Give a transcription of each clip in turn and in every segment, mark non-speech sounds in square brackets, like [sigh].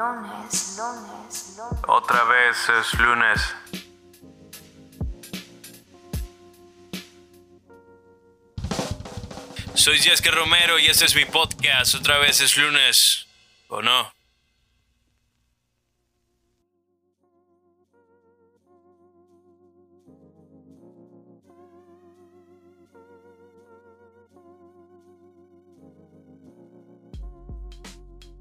Lunes, lunes, lunes. Otra vez es lunes. Soy Jessica Romero y este es mi podcast. Otra vez es lunes. ¿O no?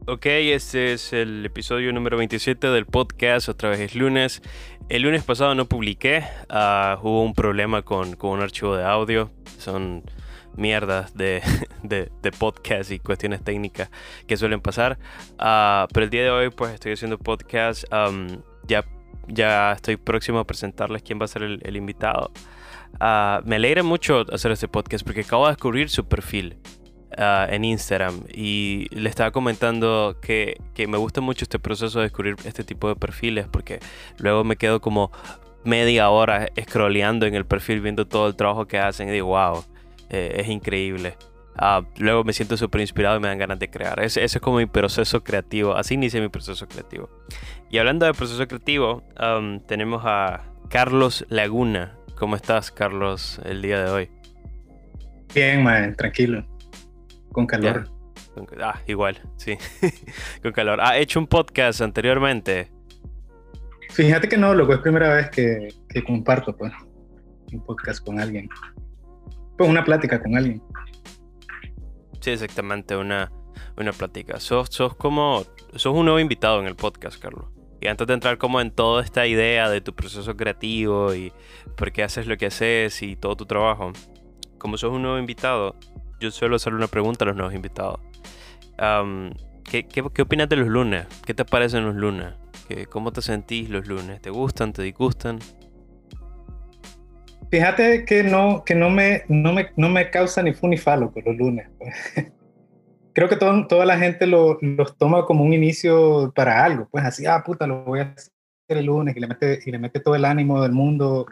Ok, este es el episodio número 27 del podcast, otra vez es lunes. El lunes pasado no publiqué, ah, hubo un problema con, con, un archivo de audio, son mierdas de, [laughs] de, de podcast y cuestiones técnicas que suelen pasar. Ah, pero el día de hoy pues estoy haciendo podcast, um, ya, ya estoy próximo a presentarles quién va a ser el, el invitado. Ah, me alegra mucho hacer este podcast porque acabo de descubrir su perfil. Uh, en Instagram y le estaba comentando que, que, me gusta mucho este proceso de descubrir este tipo de perfiles porque luego me quedo como media hora scrolleando en el perfil viendo todo el trabajo que hacen y digo, wow, eh, es increíble. Uh, luego me siento súper inspirado y me dan ganas de crear. Ese, ese, es como mi proceso creativo. Así inicia mi proceso creativo. Y hablando de proceso creativo, um, tenemos a Carlos Laguna. ¿Cómo estás, Carlos, el día de hoy? Bien, man, tranquilo. [laughs] Con calor. Ah, igual, sí. con calor. ¿Ha hecho un podcast anteriormente? Fíjate que no, loco, es primera vez que, que comparto pues, un podcast con alguien. Pues una plática con alguien. Sí, exactamente, una, una plática. Sos, sos como. Sos un nuevo invitado en el podcast, Carlos. Y antes de entrar como en toda esta idea de tu proceso creativo y por qué haces lo que haces y todo tu trabajo, como sos un nuevo invitado, yo suelo hacerle una pregunta a los nuevos invitados. ¿qué, opinas de los lunes? ¿Qué te parecen los lunes? ¿Qué, ¿Cómo te sentís los lunes? ¿Te gustan? ¿Te disgustan? Fíjate que no, que no, me, no, me, no me causa ni fu ni falo con los lunes. Pues. [laughs] Creo que todo, toda la gente lo, los toma como un inicio para algo. Pues así, ah, puta, lo voy a hacer el lunes y le mete, y le mete todo el ánimo del mundo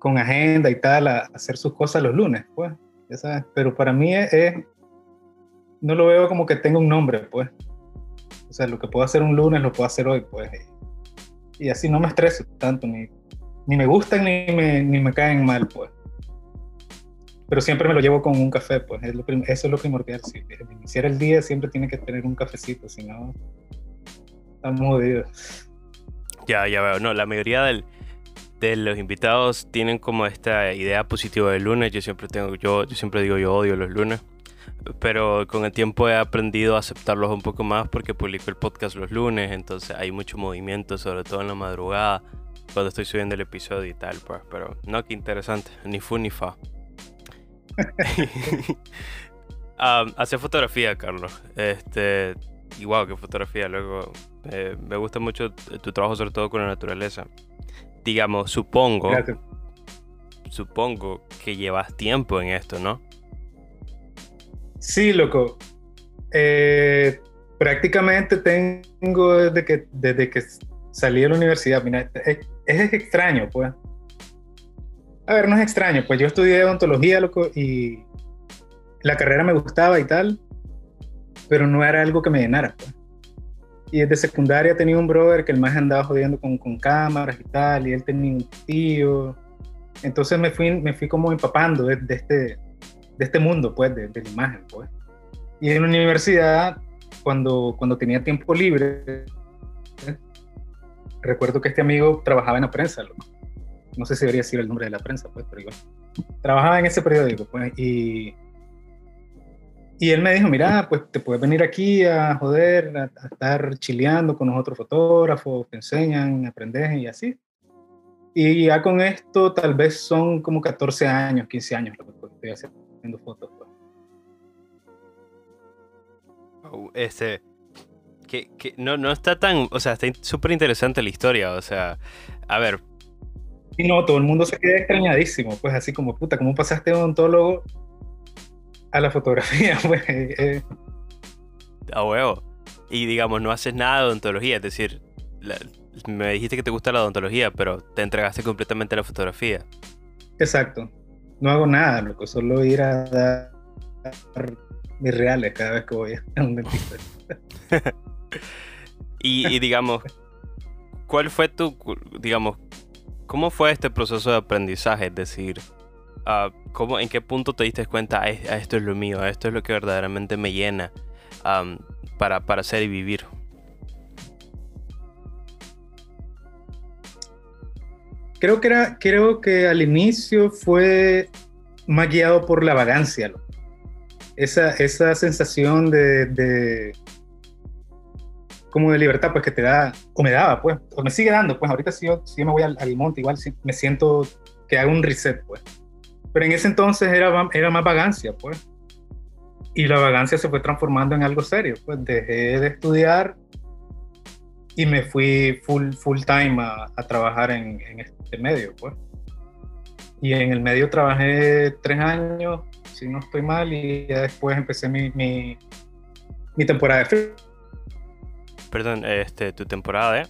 con agenda y tal a hacer sus cosas los lunes. Pues Pero para mí es, no lo veo como que tenga un nombre, pues. O sea, lo que puedo hacer un lunes lo puedo hacer hoy, pues. Y así no me estreso tanto, ni, me gustan ni me, ni caen mal, pues. Pero siempre me lo llevo con un café, pues. Eso es lo primordial. Si iniciar el día siempre tiene que tener un cafecito, si no, estamos jodidos. Ya, ya veo. No, la mayoría del, de los invitados tienen como esta idea positiva del lunes. Yo siempre tengo, yo, yo siempre digo yo odio los lunes. Pero con el tiempo he aprendido a aceptarlos un poco más porque publico el podcast los lunes, entonces hay mucho movimiento, sobre todo en la madrugada, cuando estoy subiendo el episodio y tal, pues. Pero no, qué interesante, ni fu ni fa. [laughs] um, hace fotografía, Carlos. Este, y wow, qué fotografía. Luego, eh, me gusta mucho tu trabajo, sobre todo con la naturaleza digamos, supongo, Gracias. supongo que llevas tiempo en esto, ¿no? Sí, loco. Eh, prácticamente tengo desde que, desde que salí de la universidad. Mira, es, es, extraño, pues. A ver, no es extraño, pues yo estudié odontología, loco, y la carrera me gustaba y tal, pero no era algo que me llenara, pues y desde secundaria tenía un brother que el más andaba jodiendo con, con, cámaras y tal, y él tenía un tío. Entonces me fui, me fui como empapando de, de este, de este mundo, pues, de, de, la imagen, pues. Y en la universidad, cuando, cuando tenía tiempo libre, ¿eh? recuerdo que este amigo trabajaba en la prensa, loco. no sé si debería decir el nombre de la prensa, pues, pero igual. Trabajaba en ese periódico, pues, y y él me dijo, mira, pues te puedes venir aquí a joder, a, a estar chileando con los otros fotógrafos, te enseñan, aprendes y así. Y ya con esto tal vez son como 14 años, 15 años lo que estoy haciendo fotos. Pues. Oh, este, que, que, no, no está tan, o sea, está súper interesante la historia, o sea, a ver. Y no, todo el mundo se queda extrañadísimo, pues así como, puta, ¿cómo pasaste de odontólogo a la fotografía, [laughs] pues. Eh. A huevo. Y digamos, no haces nada de odontología, es decir, la, me dijiste que te gusta la odontología, pero te entregaste completamente a la fotografía. Exacto. No hago nada, loco, solo ir a dar mis reales cada vez que voy a un dentista. [laughs] Y, y digamos, ¿cuál fue tu, digamos, cómo fue este proceso de aprendizaje? Es decir, ah, ¿cómo, ¿en qué punto te diste cuenta, "Ah, esto es lo mío, esto es lo que verdaderamente me llena am, para, para hacer y vivir? Creo que, era, creo que al inicio fue más guiado por la vagancia. Esa, esa sensación de, de- como de libertad, pues que te da, o me daba, pues, o me sigue dando, pues ahorita si yo, si yo me voy al, al monte, igual sí me siento que hago un reset, pues. Pero en ese entonces era, era más vagancia, pues. Y la vagancia se fue transformando en algo serio, pues dejé de estudiar y me fui full, full time a, a trabajar en, en este medio, pues. Y en el medio trabajé tres años, si no estoy mal, y ya después empecé mi, mi, mi temporada de, free- Perdón, este, tu temporada de...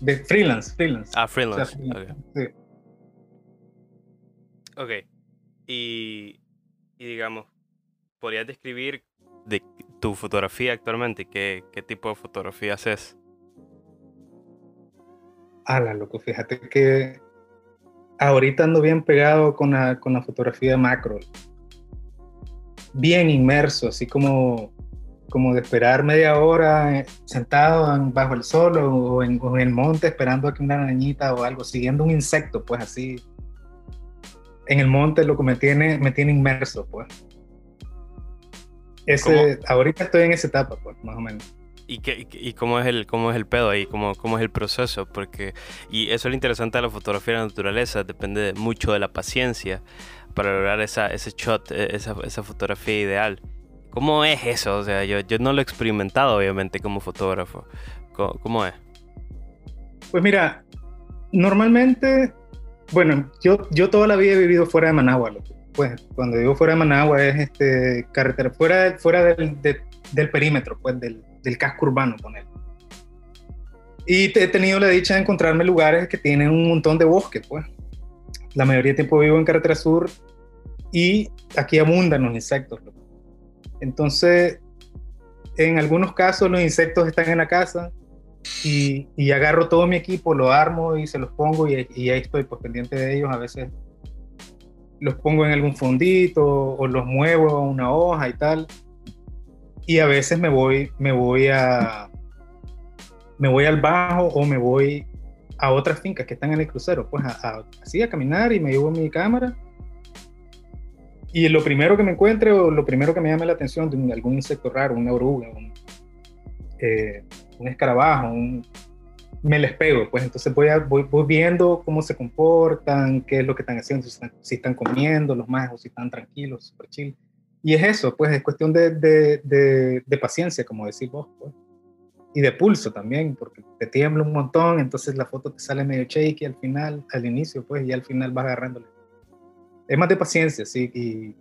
de freelance, freelance. Ah, O sea, freelance. freelance, ok. sí. Ok. Y, y digamos, ¿podrías describir de tu fotografía actualmente? ¿Qué, qué tipo de fotografía haces? Ala, loco, fíjate que ahorita ando bien pegado con la, con la fotografía macro. Bien inmerso, así como, como de esperar media hora eh, sentado en- bajo el sol o en, o en el monte esperando a que una arañita o algo, siguiendo un insecto, pues así. En el monte lo que me tiene, me tiene inmerso, pues. Ese, ahorita estoy en esa etapa, pues, más o menos. ¿Y, qué, y cómo, es el, cómo es el pedo ahí? ¿Cómo, ¿Cómo es el proceso? Porque, y eso es lo interesante de la fotografía de la naturaleza, depende de- mucho de la paciencia para lograr esa, ese shot, eh, esa, esa fotografía ideal. ¿Cómo es eso? O sea, yo, yo no lo he experimentado, obviamente, como fotógrafo. ¿Cómo, cómo es? Pues mira, normalmente, bueno, yo, yo toda la vida he vivido fuera de Managua. Pues cuando digo fuera de Managua es este, carretera, fuera, fuera del, de- del perímetro, pues del, del casco urbano, poner. Y te- he tenido la dicha de encontrarme lugares que tienen un montón de bosque, pues. La mayoría del tiempo vivo en carretera sur y aquí abundan los insectos. Entonces, en algunos casos los insectos están en la casa, y, agarro todo mi equipo, lo armo y se los pongo y, y ahí estoy pues pendiente de ellos. A veces los pongo en algún fondito o los muevo a una hoja y tal. Y a veces me voy, me voy a, me voy al bajo o me voy a otras fincas que están en el crucero, pues a- a- así a caminar y me llevo mi cámara. Y lo primero que me encuentre o lo primero que me llame la atención de algún insecto raro, una oruga, un, eh, un escarabajo, un- me les pego, pues entonces voy, a, voy, voy viendo cómo se comportan, qué es lo que están haciendo, si están, si están comiendo los más o si están tranquilos, super chill. Y es eso, pues es cuestión de, de, de, de paciencia, como decís vos, pues. Y de pulso también, porque te tiembla un montón, entonces la foto te sale medio shaky al final, al inicio, pues, y al final vas agarrándole. Es más de paciencia, sí, y,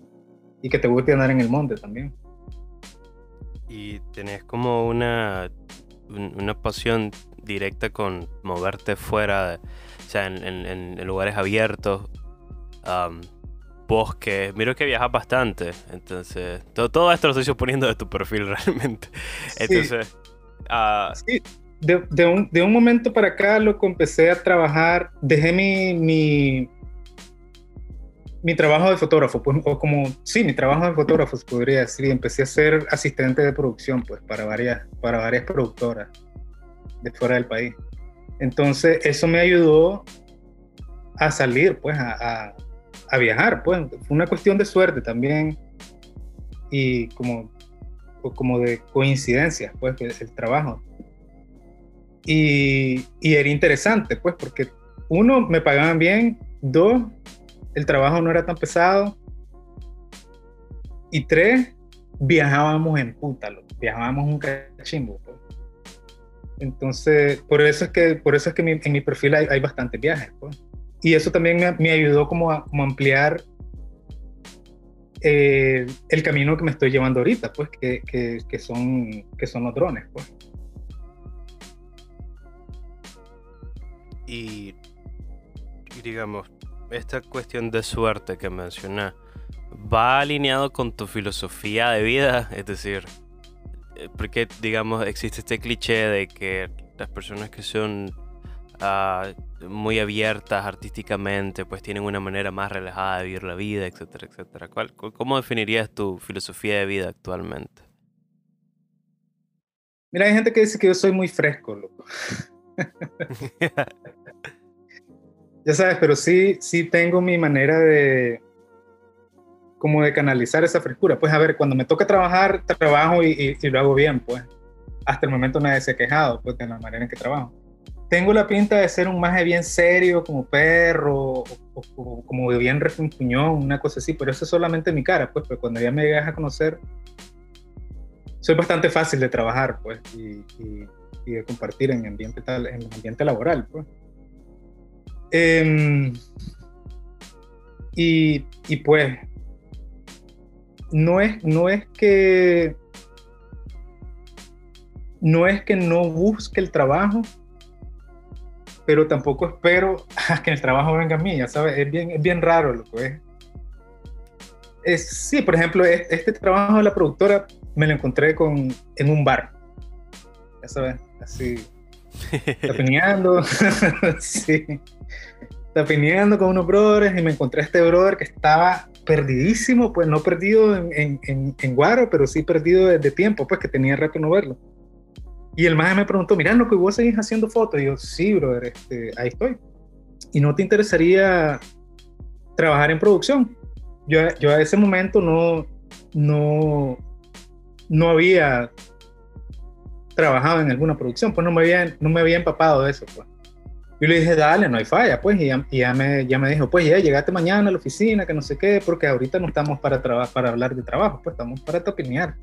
y que te guste andar en el monte también. Y tenés como una, un- una pasión directa con moverte fuera, de- o sea, en, en- en- en lugares abiertos, am, bosques. Miro que viajas bastante, entonces todo, todo esto lo estoy suponiendo de tu perfil [laughs] realmente. Sí. Entonces, Sí, de, de un, de un momento para acá lo que empecé a trabajar, dejé mi, mi, mi trabajo de fotógrafo, pues, o como, sí, mi trabajo de fotógrafo se podría decir, empecé a ser asistente de producción, pues, para varias, para varias productoras de fuera del país. Entonces, eso me ayudó a salir, pues, a, a, viajar, pues, fue una cuestión de suerte también, y como como de coincidencias, pues, el, el trabajo. Y, y era interesante, pues, porque uno, me pagaban bien, dos, el trabajo no era tan pesado, y tres, viajábamos en puta, loco, viajábamos un cachimbo. pues. Entonces, por eso es que, por eso es que en mi perfil hay, hay bastantes viajes, pues. Y eso también me, me ayudó como a como ampliar eh, el camino que me estoy llevando ahorita, pues, que, que, que son, que son los drones, pues. y, y digamos, esta cuestión de suerte que mencioné, ¿va alineado con tu filosofía de vida? [laughs] Es decir, eh, porque, digamos, existe este cliché de que las personas que son ah, muy abiertas artísticamente, pues tienen una manera más relajada de vivir la vida, etcétera, etcétera. ¿Cuál, cu- ¿Cómo definirías tu filosofía de vida actualmente? Mira, hay gente que dice que yo soy muy fresco, loco. [laughs] [laughs] Ya sabes, pero sí, sí tengo mi manera de como de canalizar esa frescura. Pues a ver, cuando me toca trabajar, trabajo y, y- y lo hago bien, pues. Hasta el momento nadie se ha quejado, pues, de la manera en que trabajo. Tengo la pinta de ser un maje bien serio, como perro, o, o- o como bien refunfuñón, una cosa así, pero eso es solamente mi cara, pues, pero cuando ya me llegas a conocer, soy bastante fácil de trabajar, pues, y, y- de compartir en ambiente, en ambiente laboral, pues. Em, y, y pues, no es, no es que no es que no busque el trabajo, pero tampoco espero a [laughs] que el trabajo venga a mí, ya sabes, es bien, es bien raro lo que es. es sí, por ejemplo, es- este trabajo de la productora me lo encontré con, en un bar, ya sabes, así, [laughs] tapineando, [laughs] sí, tapineando con unos brothers y me encontré a este brother que estaba perdidísimo, pues no perdido en, en, en, en Guaro, pero sí perdido desde tiempo, pues que tenía rato no verlo. Y el maestro me preguntó, mira, ¿no que vos seguís haciendo fotos? Y yo, sí, brother, este, ahí estoy. ¿Y no te interesaría trabajar en producción? Yo, yo a ese momento no, no, no había trabajado en alguna producción, pues no me había, no me había empapado de eso, pues. Yo le dije, dale, no hay falla, pues, y ya, y ya me, ya me dijo, pues ya, llegate mañana a la oficina, que no sé qué, porque ahorita no estamos para, para hablar de trabajo, pues estamos para tapinear.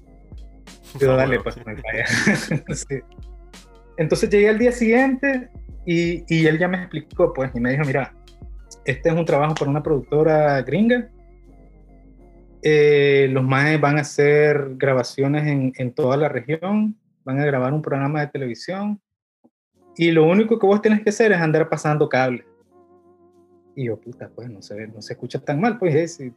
Yo, [laughs] dale, pues, no hay falla. [laughs] Sí. Entonces llegué al día siguiente y, y él ya me explicó, pues, y me dijo, mira, este es un trabajo para una productora gringa. Eh, los maes van a hacer grabaciones en, en toda la región, van a grabar un programa de televisión y lo único que vos tenés que hacer es andar pasando cables. Y yo, puta, pues no se, no se escucha tan mal, pues es, y-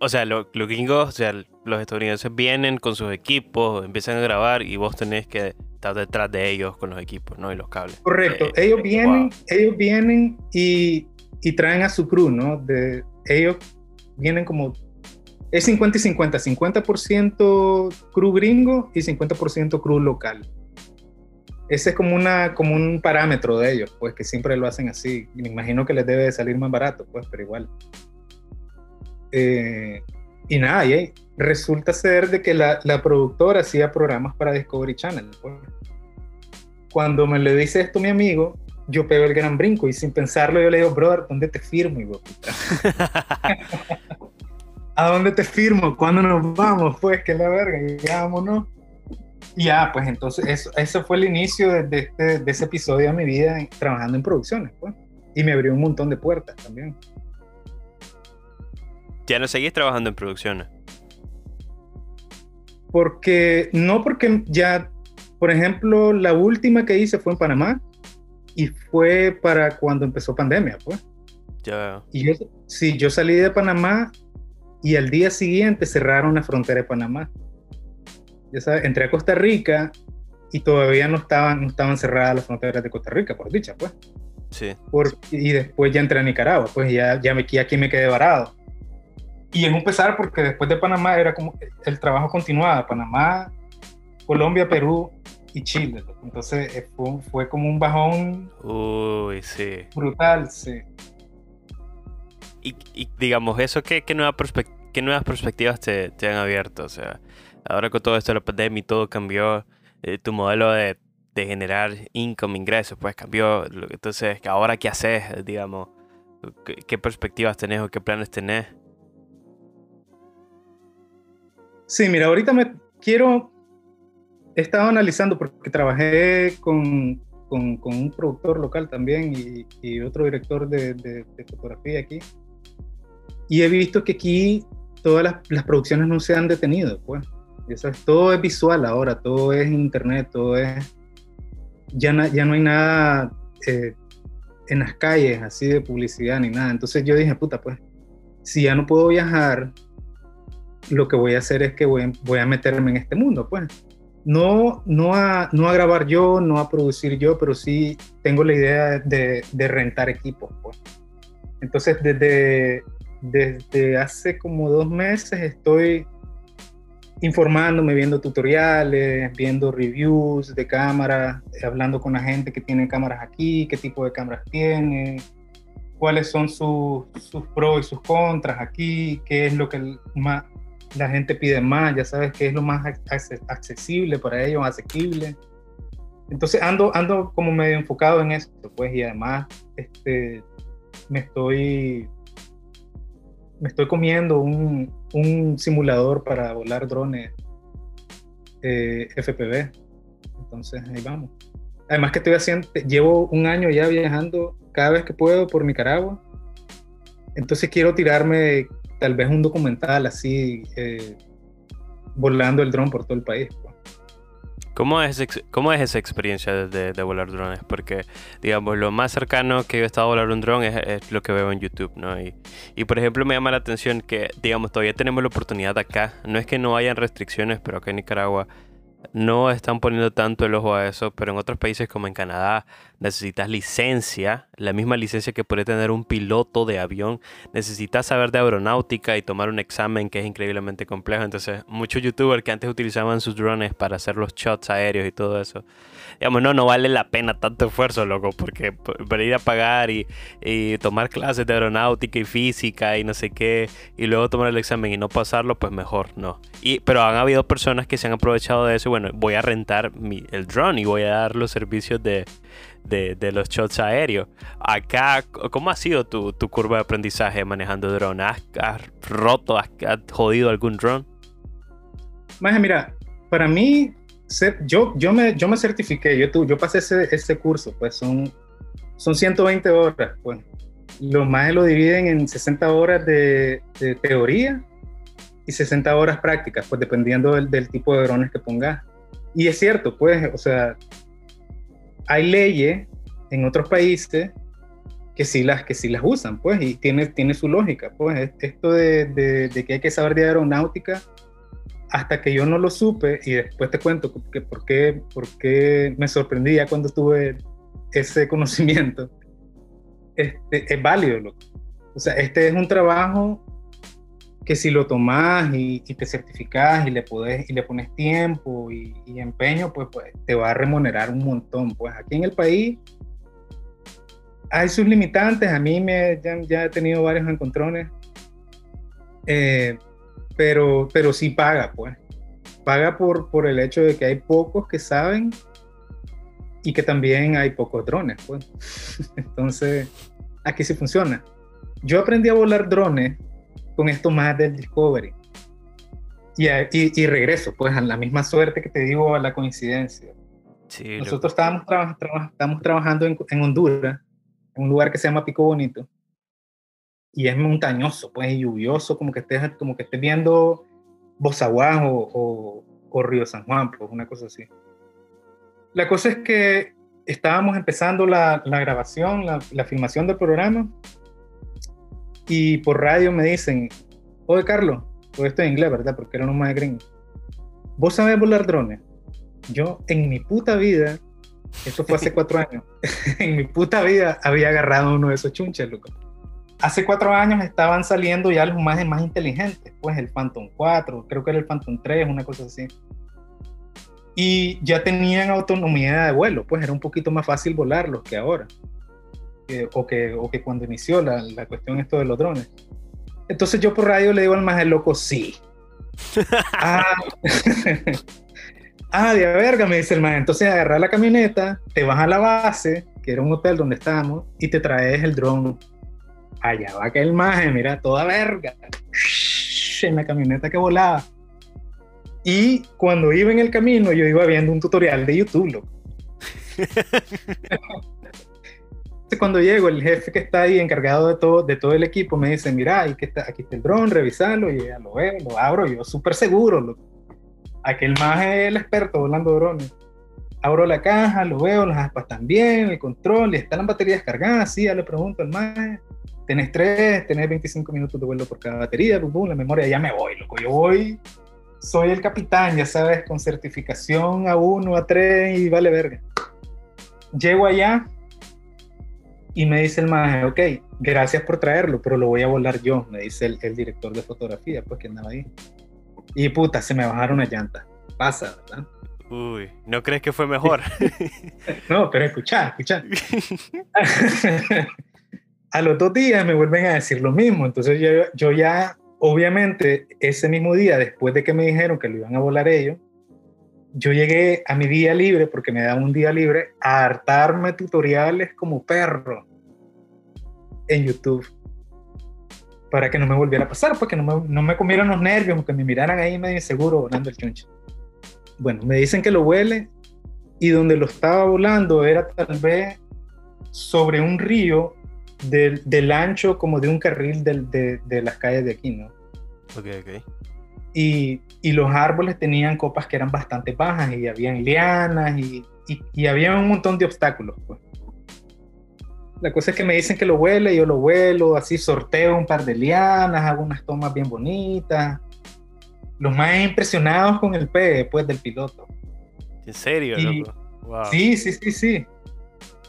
O sea, lo- los gringos, o sea, los estadounidenses vienen con sus equipos, empiezan a grabar y vos tenés que estar detrás de ellos con los equipos, ¿no? Y los cables. Correcto, Eh, ellos vienen, wow. ellos vienen y, y traen a su crew, ¿no? De, ellos vienen como, es 50 y 50, 50% crew gringo y 50% crew local. Ese es como, una, como un parámetro de ellos, pues que siempre lo hacen así. Y me imagino que les debe de salir más barato, pues, pero igual. Eh, y nada, y ahí resulta ser de que la, la productora hacía programas para Discovery Channel. pues. Cuando me le dice esto mi amigo, yo pego el gran brinco y sin pensarlo yo le digo, brother, ¿dónde te firmo, puta? [laughs] [laughs] ¿A dónde te firmo? ¿Cuándo nos vamos? Pues que la verga, y vámonos. Ya, pues entonces eso, eso fue el inicio de, de este, de ese episodio de mi vida trabajando en producciones, pues. Y me abrió un montón de puertas también. ya no seguís trabajando en producciones. Porque, no porque ya, por ejemplo, la última que hice fue en Panamá y fue para cuando empezó pandemia, pues. Ya. Y yo, sí, yo salí de Panamá y al día siguiente cerraron la frontera de Panamá. Ya sabes, entré a Costa Rica y todavía no estaban, no estaban cerradas las fronteras de Costa Rica, por dicha, pues. Sí. Por- y después ya entré a Nicaragua, pues ya, ya me, aquí me quedé varado. Y es un pesar porque después de Panamá era como el trabajo continuaba, Panamá, Colombia, Perú y Chile. Entonces eh, fue, fue como un bajón Uy, sí. brutal, sí. Y, y digamos, eso, ¿qué, qué, nueva qué nuevas perspectivas te, te han abierto? O sea, ahora con todo esto de la pandemia y todo cambió, eh, tu modelo de, de generar income, ingresos, pues cambió. Entonces, ¿ahora qué haces? Digamos, ¿qué, qué perspectivas tenés o qué planes tenés? Sí, mira, ahorita me quiero. He estado analizando porque trabajé con, con, con un productor local también y, y otro director de, de- de fotografía aquí. Y he visto que aquí todas las, las producciones no se han detenido, pues. Ya sabes, todo es visual ahora, todo es internet, todo es. Ya, na- ya no hay nada eh, en las calles así de publicidad ni nada. Entonces yo dije, puta, pues, si ya no puedo viajar, lo que voy a hacer es que voy, voy a meterme en este mundo, pues. no, no, a, no a grabar yo, no a producir yo, pero sí tengo la idea de, de rentar equipos. Pues. Entonces, desde, desde hace como dos meses estoy informándome, viendo tutoriales, viendo reviews de cámaras, hablando con la gente que tiene cámaras aquí, qué tipo de cámaras tiene, cuáles son sus, sus pros y sus contras aquí, qué es lo que más, la gente pide más, ya sabes qué es lo más accesible para ellos, asequible. Entonces ando, ando como medio enfocado en esto, pues, y además este, me estoy me estoy comiendo un, un simulador para volar drones eh, FPV. Entonces ahí vamos. Además que estoy haciendo, llevo un año ya viajando cada vez que puedo por Nicaragua. Entonces quiero tirarme tal vez un documental así, eh, volando el dron por todo el país. Pues. ¿Cómo es, cómo es esa experiencia de, de, volar drones? Porque, digamos, lo más cercano que yo he estado a volar un dron es, es, lo que veo en YouTube, ¿no? Y, y, por ejemplo, me llama la atención que, digamos, todavía tenemos la oportunidad acá. No es que no hayan restricciones, pero acá en Nicaragua no están poniendo tanto el ojo a eso, pero en otros países como en Canadá necesitas licencia, la misma licencia que puede tener un piloto de avión, necesitas saber de aeronáutica y tomar un examen que es increíblemente complejo. Entonces, muchos youtubers que antes utilizaban sus drones para hacer los shots aéreos y todo eso, digamos, no, no vale la pena tanto esfuerzo, loco, porque para ir a pagar y, y tomar clases de aeronáutica y física y no sé qué, y luego tomar el examen y no pasarlo, pues mejor no. Y, pero han habido personas que se han aprovechado de eso bueno, voy a rentar el drone y voy a dar los servicios de, de, los shots aéreos. Acá, ¿cómo ha sido tu, tu curva de aprendizaje manejando drone? ¿Has, roto, has, jodido algún drone? Más mira, para mí, yo, yo, me, yo me certifiqué, yo, yo pasé ese, ese curso, pues son, son 120 horas, pues. Los más lo dividen en 60 horas de, de teoría y 60 horas prácticas, pues dependiendo del, del, tipo de drones que pongas. Y es cierto, pues, o sea, hay leyes en otros países que sí las, que sí las usan, pues, y tiene, tiene su lógica, pues, esto de, de, que hay que saber de aeronáutica, hasta que yo no lo supe, y después te cuento que, por, qué, por qué me sorprendía cuando tuve ese [laughs] conocimiento, este, es válido, O sea, este es un trabajo que si lo tomás y, te certificás y le, podés, y le pones tiempo y, empeño, pues, pues, te va a remunerar un montón. Pues aquí en el país hay sus limitantes, a mí me, ya, he tenido varios encontrones, eh, pero, pero sí paga, pues. Paga por, por el hecho de que hay pocos que saben y que también hay pocos drones, pues. [laughs] Entonces, aquí sí funciona. Yo aprendí a volar drones con esto más del Discovery. Y, y, regreso, pues, a la misma suerte que te digo, a la coincidencia. Nosotros estábamos, estamos trabajando en, en, Honduras, en un lugar que se llama Pico Bonito, y es montañoso, pues, y lluvioso, como que estés, como que estés viendo Bozaguán o, o, Río San Juan, pues, una cosa así. La cosa es que estábamos empezando la, la grabación, la, la filmación del programa, y por radio me dicen, oye Carlos, todo esto en inglés, ¿verdad? Porque era uno más gringo. ¿Vos sabés volar drones? Yo en mi puta vida, esto fue hace [laughs] cuatro años, [laughs] en mi puta vida había agarrado uno de esos chunches, loco. Hace cuatro años estaban saliendo ya los más, más inteligentes, pues el Phantom 4, creo que era el Phantom 3, una cosa así. Y ya tenían autonomía de vuelo, pues era un poquito más fácil volarlos que ahora o, que, o que cuando inició la, la, cuestión esto de los drones. Entonces yo por radio le digo al más el loco, sí. [laughs] ah, ah, de verga, me dice el más. Entonces agarra la camioneta, te vas a la base, que era un hotel donde estábamos, y te traes el dron. Allá va que el maje, mira, toda verga. En la camioneta que volaba. Y cuando iba en el camino, yo iba viendo un tutorial de YouTube, loco. [laughs] cuando llego, el jefe que está ahí encargado de todo, de todo el equipo me dice, mira, aquí está, aquí está el dron, revisalo, y ya lo veo, lo abro, yo súper seguro, lo, aquel más es el experto volando drones. Abro la caja, lo veo, las aspas también, el control, y están las baterías cargadas, sí, ya le pregunto al más, tenés tres, tenés 25 minutos de vuelo por cada batería, la memoria, ya me voy, loco, yo voy soy el capitán, ya sabes, con certificación A1, A3 y vale verga. Llego allá y me dice el maje, ok, gracias por traerlo, pero lo voy a volar yo, me dice el, el director de fotografía, pues que andaba ahí. Y puta, se me bajaron una llanta. Pasa, ¿verdad? Uy, ¿no crees que fue mejor? [laughs] No, pero escucha, escucha. [laughs] a los dos días me vuelven a decir lo mismo. Entonces yo, ya, obviamente, ese mismo día, después de que me dijeron que lo iban a volar ellos, yo llegué a mi día libre, porque me daban un día libre, a hartarme tutoriales como perro en YouTube. Para que no me volviera a pasar, porque no me, no me comieran los nervios, que me miraran ahí medio inseguro volando el chuncho. Bueno, me dicen que lo huele y donde lo estaba volando era tal vez sobre un río del, del ancho como de un carril del- de, de las calles de aquí, ¿no? ok, ok. Y, y los árboles tenían copas que eran bastante bajas y habían lianas y, y, y había un montón de obstáculos. Pues. La cosa es que me dicen que lo huele, yo lo vuelo, así sorteo un par de lianas, hago unas tomas bien bonitas. Los más impresionados con el P, pues, del piloto. ¿En serio, loco? Wow. Sí, sí, sí, sí.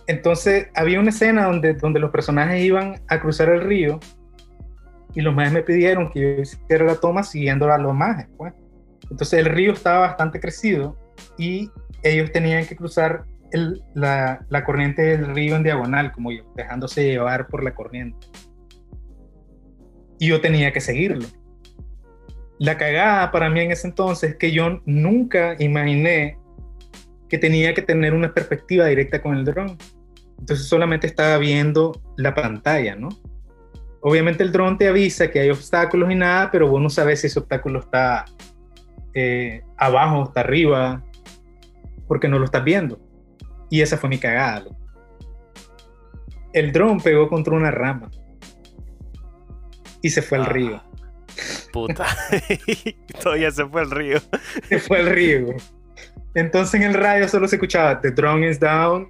Entonces había una escena donde, donde los personajes iban a cruzar el río y los majes me pidieron que yo hiciera la toma siguiendo a los majes. Pues. Entonces el río estaba bastante crecido y ellos tenían que cruzar el- la, la corriente del río en diagonal, como yo, dejándose llevar por la corriente. Y yo tenía que seguirlo. La cagada para mí en ese entonces es que yo nunca imaginé que tenía que tener una perspectiva directa con el dron. Entonces solamente estaba viendo la pantalla, ¿no? Obviamente el dron te avisa que hay obstáculos y nada, pero vos no sabes si ese obstáculo está eh, abajo está arriba, porque no lo estás viendo. Y esa fue mi cagada. loco. El dron pegó contra una rama y se fue al Ah, río. Puta. [laughs] Todavía se fue el río. se fue al río. Entonces en el radio solo se escuchaba The drone is down,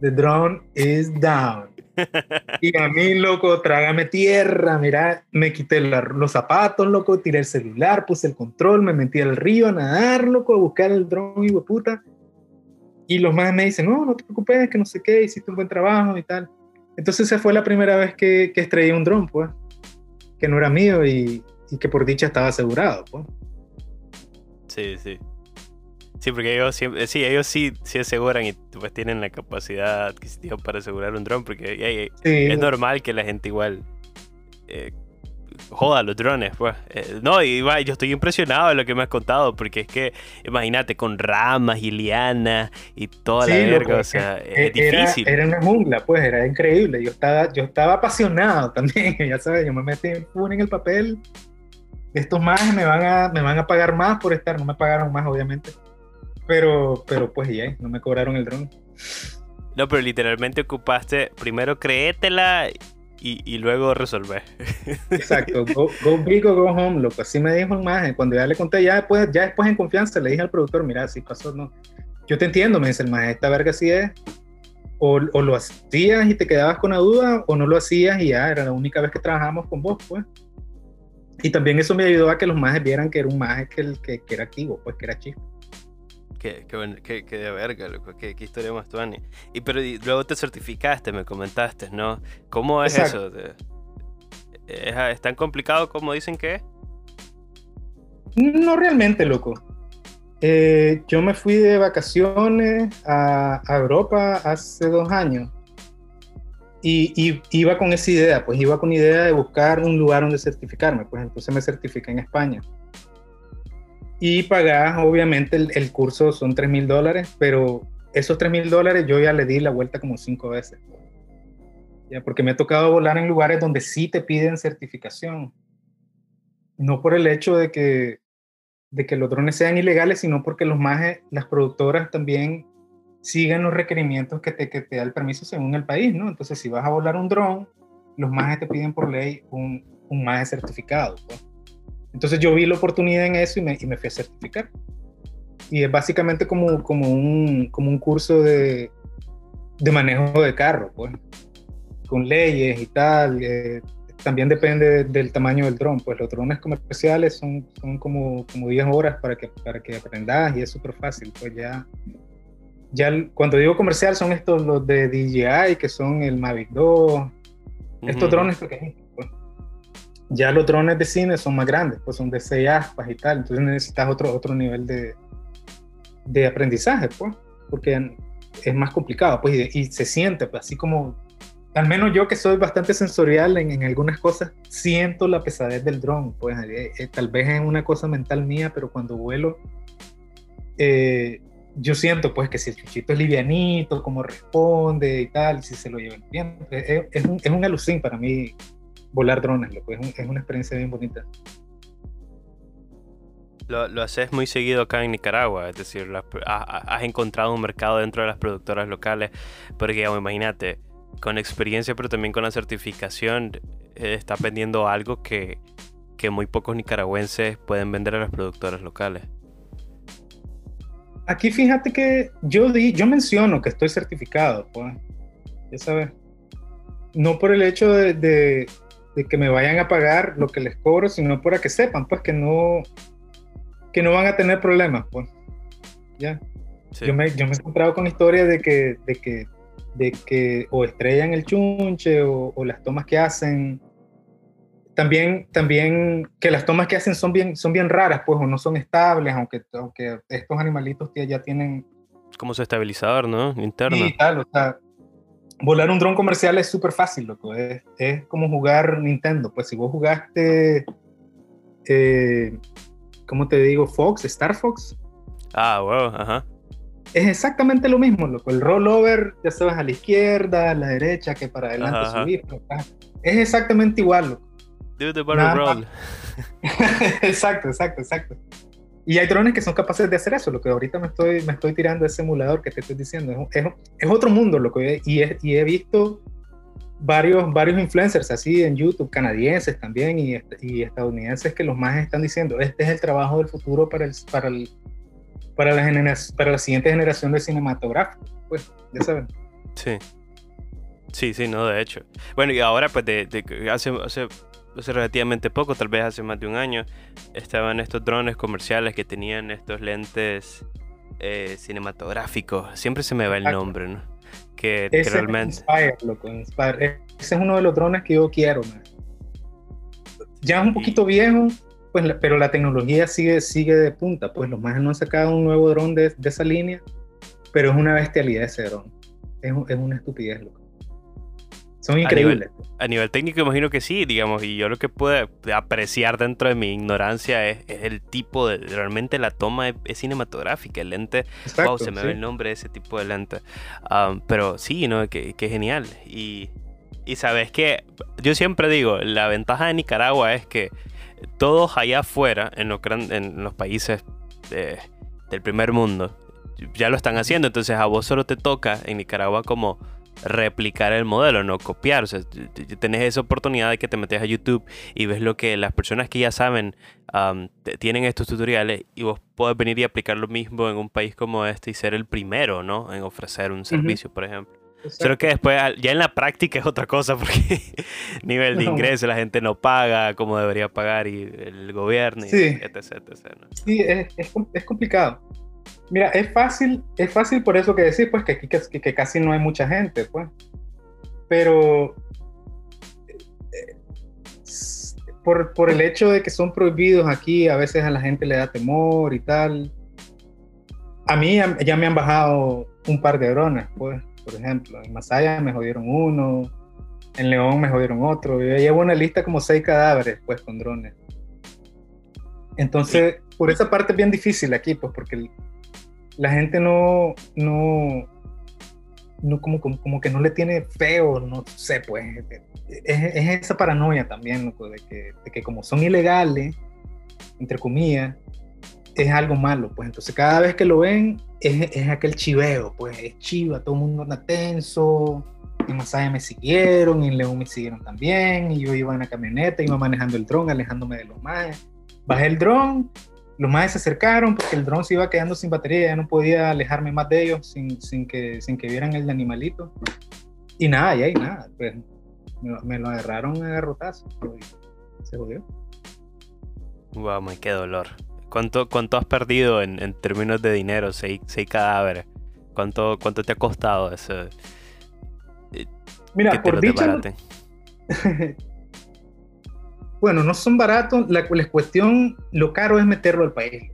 the drone is down. Y a mí, loco, trágame tierra, mira, me quité la- los zapatos, loco, tiré el celular, puse el control, me metí al río a nadar, loco, a buscar el drone, hijo puta. Y los más me dicen, no, no te preocupes, que no sé qué, hiciste un buen trabajo y tal. Entonces esa fue la primera vez que, que estrellé un dron, pues, que no era mío y, y que por dicha estaba asegurado, pues. Sí, sí. Sí, porque ellos siempre, sí, ellos sí, sí aseguran y pues tienen la capacidad adquisitiva para asegurar un dron, porque Sí, es normal que la gente igual eh, joda los drones, pues. Eh, no, y va, yo estoy impresionado de lo que me has contado, porque es que, imagínate, con ramas y lianas y toda la verga, o sea, Eh, es difícil. Era, era una jungla, pues, era increíble. Yo estaba, yo estaba apasionado [laughs] también, ya sabes, yo me metí en el papel. Estos más me van a, me van a pagar más por estar, no me pagaron más, obviamente. Pero, pero pues ya, no me cobraron el dron. No, pero literalmente ocupaste, primero créetela y, y luego resolver. Exacto, [laughs] go, go big or go home, loco. Así me dijo el maje. Cuando ya le conté, ya después, ya después en confianza, le dije al productor, mira, así pasó, no. Yo te entiendo, me dice el maje, esta verga así es. O, o lo hacías y te quedabas con la duda, o no lo hacías y ya, era la única vez que trabajamos con vos, pues. Y también eso me ayudó a que los majes vieran que era un maje que, que, que era activo, pues, que era chico. Qué, qué, qué- qué de verga, loco. Qué, historia más tuani. Y pero y luego te certificaste, me comentaste, ¿no? ¿Cómo es Exacto. eso? ¿Es, ¿Es tan complicado como dicen que es? No realmente, loco. Eh, yo me fui de vacaciones a, a Europa hace dos años y, y iba con esa idea, pues iba con idea de buscar un lugar donde certificarme, pues entonces me certifiqué en España. Y pagás, obviamente, el, curso son 3 mil dólares, pero esos 3 mil dólares yo ya le di la vuelta como cinco veces. Ya, porque me ha tocado volar en lugares donde sí te piden certificación. No por el hecho de que, de que los drones sean ilegales, sino porque los majes, las productoras también siguen los requerimientos que te, que te da el permiso según el país, ¿no? Entonces, si vas a volar un dron, los majes te piden por ley un, un maje certificado. pues. Entonces yo vi la oportunidad en eso y me, y me fui a certificar. Y es básicamente como, como, un, como un curso de, de manejo de carro, pues, con leyes y tal. eh, también depende del tamaño del dron. Pues los drones comerciales son, son como, como 10 horas para que, para que aprendas y es súper fácil. Pues ya, ya cuando digo comercial son estos los de DJI, que son el Mavic 2, estos drones pequeñitos. Ya los drones de cine son más grandes, pues son de 6 aspas y tal. Entonces necesitas otro, otro nivel de, de aprendizaje, pues, porque es más complicado, pues, y, se siente, pues, así como al menos yo que soy bastante sensorial en, algunas cosas, siento la pesadez del dron. Pues eh, eh, tal vez es una cosa mental mía, pero cuando vuelo, eh, yo siento pues que si el chuchito es livianito, cómo responde y tal, si se lo llevan bien. Es, es, un, es un alucín para mí volar drones, loco. Es, es una experiencia bien bonita. Lo, lo, haces muy seguido acá en Nicaragua, es decir, has encontrado un mercado dentro de las productoras locales, porque imagínate, con experiencia, pero también con la certificación, eh, está vendiendo algo que, que muy pocos nicaragüenses pueden vender a las productoras locales. Aquí fíjate que yo, di, yo menciono que estoy certificado, pues, ya sabes. No por el hecho de, de, que me vayan a pagar lo que les cobro, sino para que sepan, pues, que no, que no van a tener problemas, pues. Ya. Yo, me, yo me he encontrado con historias de que, de que de que o estrellan el chunche o, las tomas que hacen. También, también que las tomas que hacen son bien, son bien raras, pues, o no son estables, aunque, aunque estos animalitos ya tienen... Como su estabilizador, ¿no? Interno. Sí, tal, o sea, volar un dron comercial es súper fácil, loco. Es, es, como jugar Nintendo. Pues si vos jugaste, eh, ¿cómo te digo? Fox, Star Fox. Ah, wow, ajá es exactamente lo mismo, loco. El rollover, ya sabes, a la izquierda, a la derecha, que para adelante subir. Es exactamente igual, loco. Do the roll. [laughs] exacto, exacto, exacto. Y hay drones que son capaces de hacer eso, lo que ahorita me estoy, me estoy tirando ese emulador que te estoy diciendo. Es, es, otro mundo, loco. Y, y he visto varios, varios influencers así en YouTube, canadienses también y, y estadounidenses, que los más están diciendo, este es el trabajo del futuro para el, para el, para la, para la siguiente generación de cinematográficos, pues, ya saben. Sí. Sí, sí, no, de hecho. Bueno, y ahora, pues, de, hace, hace, hace, relativamente poco, tal vez hace más de un año, estaban estos drones comerciales que tenían estos lentes eh, cinematográficos. Siempre se me va el nombre, ¿no? Que, realmente. Inspire, loco, Inspire. Ese es uno de los drones que yo quiero, man. Ya es un poquito viejo, pues, pero la tecnología sigue, sigue de punta. Pues los más no han sacado un nuevo dron de, de, esa línea, pero es una bestialidad ese dron. Es, es una estupidez, loco. Son increíbles. A nivel, técnico imagino que sí, digamos, y yo lo que puedo apreciar dentro de mi ignorancia es, el tipo de, realmente la toma es, cinematográfica, el lente, wow, se me ve el nombre de ese tipo de lente. Um, pero sí, ¿no? Que, que genial. Y, y sabes que yo siempre digo, la ventaja de Nicaragua es que todos allá afuera, en los, en los países del primer mundo, ya lo están haciendo. Entonces a vos solo te toca en Nicaragua como replicar el modelo, no copiar. O sea, tenés esa oportunidad de que te metes a YouTube y ves lo que las personas que ya saben tienen estos tutoriales y vos podés venir y aplicar lo mismo en un país como este y ser el primero, ¿no? En ofrecer un servicio, por ejemplo. Creo que después, ya en la práctica es otra cosa, [laughs] porque nivel de ingreso, la gente no paga como debería pagar y el gobierno, y sí. etc. Sí, es, es, complicado. Mira, es fácil, es fácil por eso que decir, pues que aquí que, que, casi no hay mucha gente, pues. Pero eh, por, por el hecho de que son prohibidos aquí, a veces a la gente le da temor y tal. A mí ya me han bajado un par de drones, pues por ejemplo. En Masaya me jodieron uno, en León me jodieron otro. Yo llevo una lista como seis cadáveres, pues, con drones. Entonces, por esa parte es bien difícil aquí, pues, porque la gente no, no, no como, como, que no le tiene feo, no sé, pues, es, esa paranoia también, de, que, de que como son ilegales, entre comillas, es algo malo, pues. Entonces cada vez que lo ven es, aquel chiveo, pues es chiva, todo el mundo anda tenso, en Masaya me siguieron, y en León me siguieron también, y yo iba en la camioneta, iba manejando el dron, alejándome de los maes, bajé el dron, los maes se acercaron porque el dron se iba quedando sin batería, ya no podía alejarme más de ellos sin, sin, que, sin que vieran el animalito, y nada, y ahí nada, pues Me, lo- me lo agarraron a garrotazo. y Se jodió. Wow, man, qué dolor. ¿Cuánto, cuánto has perdido en, en términos de dinero? Seis, seis cadáveres. ¿Cuánto, ¿Cuánto te ha costado eso? Mira, por dicha? [laughs] bueno, no son baratos. La, la cuestión, lo caro es meterlo al país.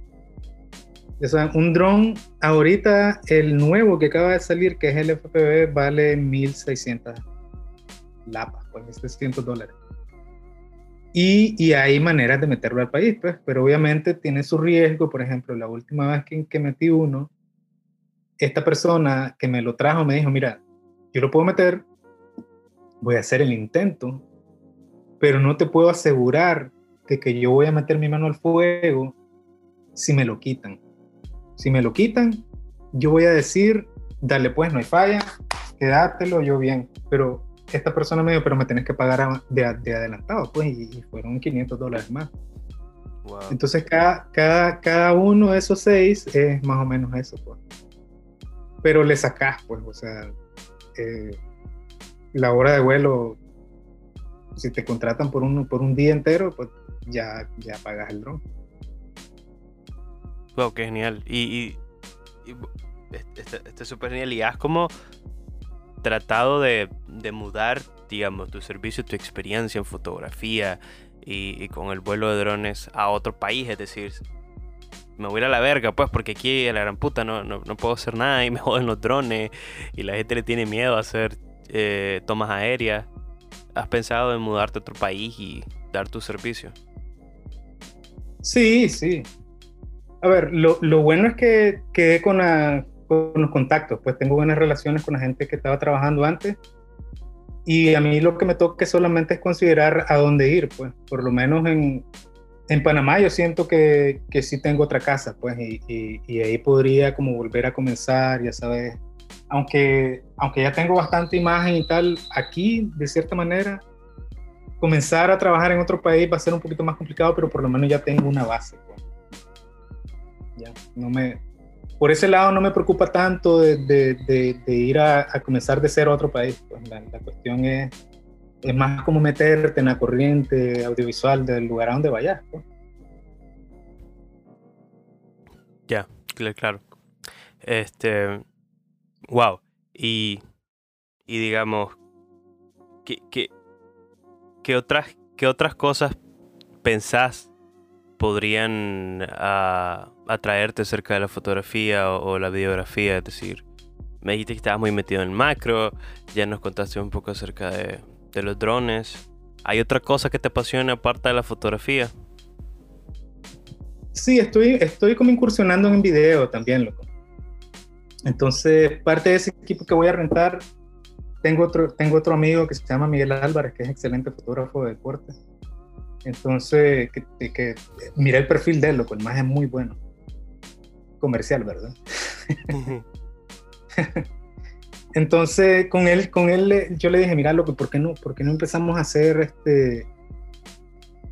O sea, un dron, ahorita el nuevo que acaba de salir, que es el FPV, vale 1600 lapas, pues 1600 dólares. Y, y hay maneras de meterlo al país, pues, pero obviamente tiene su riesgo. Por ejemplo, la última vez que, que metí uno, esta persona que me lo trajo me dijo, mira, yo lo puedo meter, voy a hacer el intento, pero no te puedo asegurar de que yo voy a meter mi mano al fuego si me lo quitan. Si me lo quitan, yo voy a decir, dale pues, no hay falla, quédatelo, yo bien. Pero esta persona me dijo, pero me tenés que pagar de, de adelantado, pues, y, y fueron 500 dólares más. Wow. Entonces, cada, cada, cada uno de esos seis es más o menos eso, pues. Pero le sacás, pues, o sea, eh, la hora de vuelo, si te contratan por un, por un día entero, pues ya, ya pagas el dron. Wow, qué genial. Y, y, este- este es súper genial. Y has como tratado de, de mudar, digamos, tu servicio, tu experiencia en fotografía y, y con el vuelo de drones a otro país. Es decir, me voy a ir a la verga, pues, porque aquí a la gran puta no, no, no puedo hacer nada y [laughs] me joden los drones y la gente le tiene miedo a hacer eh, tomas aéreas. ¿Has pensado en mudarte a otro país y dar tu servicio? Sí, sí. A ver, lo, lo bueno es que quedé con, con los contactos, pues tengo buenas relaciones con la gente que estaba trabajando antes. Y a mí lo que me toca solamente es considerar a dónde ir, pues. Por lo menos en, en Panamá yo siento que, que sí tengo otra casa, pues, y, y- y ahí podría como volver a comenzar, ya sabes. Aunque, aunque ya tengo bastante imagen y tal, aquí, de cierta manera, comenzar a trabajar en otro país va a ser un poquito más complicado, pero por lo menos ya tengo una base. pues. Ya, no me, por ese lado no me preocupa tanto de, de- de- de ir a, a comenzar de cero a otro país. pues. La, la cuestión es, es más como meterte en la corriente audiovisual del lugar a donde vayas. pues. Ya, cl- claro. Este. Wow. Y. Y digamos. ¿Qué, qué, qué otras, qué otras cosas pensás podrían ah, atraerte cerca de la fotografía o, la videografía? Es decir, me dijiste que estabas muy metido en macro, ya nos contaste un poco acerca de, de los drones. ¿Hay otra cosa que te apasiona aparte de la fotografía? Sí, estoy, estoy como incursionando en video también, loco. Entonces, parte de ese equipo que voy a rentar, tengo otro, tengo otro amigo que se llama Miguel Álvarez, que es excelente fotógrafo de deporte. Entonces, que, que, mira el perfil de él, loco, el más es muy bueno. Comercial, ¿verdad? [laughs] Entonces, con él, con él yo le dije, mira, loco, ¿por qué no, por qué no empezamos a hacer este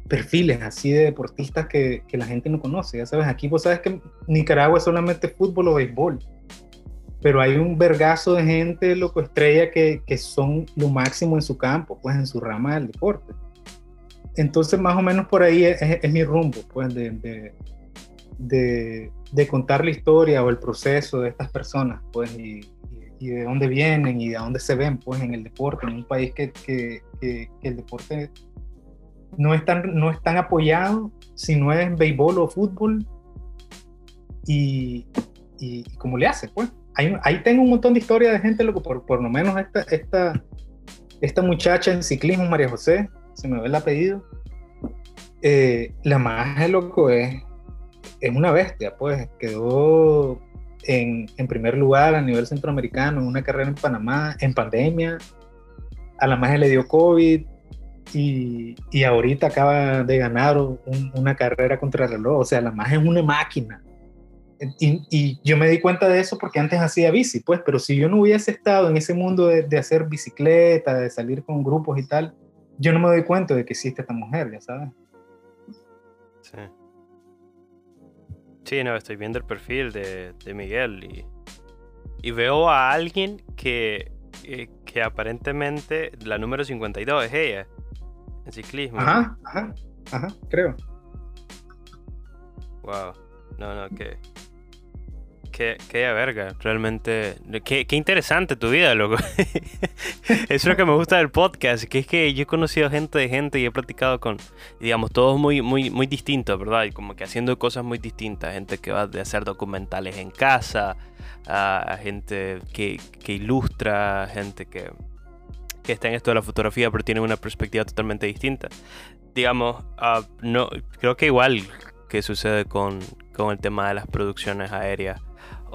perfiles así de deportistas que, que la gente no conoce? Ya sabes, aquí vos sabes que Nicaragua es solamente fútbol o béisbol, pero hay un vergazo de gente, loco, estrella, que, que son lo máximo en su campo, pues en su rama del deporte. Entonces, más o menos por ahí es, es mi rumbo, pues, de, de, de, de contar la historia o el proceso de estas personas, pues, y, y- de dónde vienen y de dónde se ven, pues, en el deporte, en un país que, que, que el deporte no es, tan, no es tan apoyado si no es béisbol o fútbol y, y, y cómo le hace, pues. Ahí, ahí tengo un montón de historias de gente, loco, por, por lo menos esta, esta, esta muchacha en ciclismo, María José, se me ve el apellido, eh, la magia, loco, es, es una bestia, pues, quedó en, en primer lugar a nivel centroamericano en una carrera en Panamá, en pandemia, a la magia le dio COVID, y, y ahorita acaba de ganar un- una carrera contra el reloj. O sea, la magia es una máquina. Y, y yo me di cuenta de eso porque antes hacía bici, pues, pero si yo no hubiese estado en ese mundo de, de hacer bicicleta, de salir con grupos y tal, yo no me doy cuenta de que existe esta mujer, ya sabes. Sí. Sí, no, estoy viendo el perfil de, de Miguel y, y veo a alguien que, eh, que que aparentemente la número 52 es ella. En ciclismo. Ajá, ajá, ajá, creo. Wow. No, no, que. Qué, qué verga, realmente. Qué, qué, interesante tu vida, loco. Eso [laughs] es lo que me gusta del podcast, que es que yo he conocido gente de gente y he platicado con, digamos, todos muy, muy, muy distintos, ¿verdad? Y como que haciendo cosas muy distintas. Gente que va de hacer documentales en casa, a, gente que, que, ilustra, gente que, que está en esto de la fotografía, pero tiene una perspectiva totalmente distinta. Digamos, uh, no, creo que igual que sucede con, con el tema de las producciones aéreas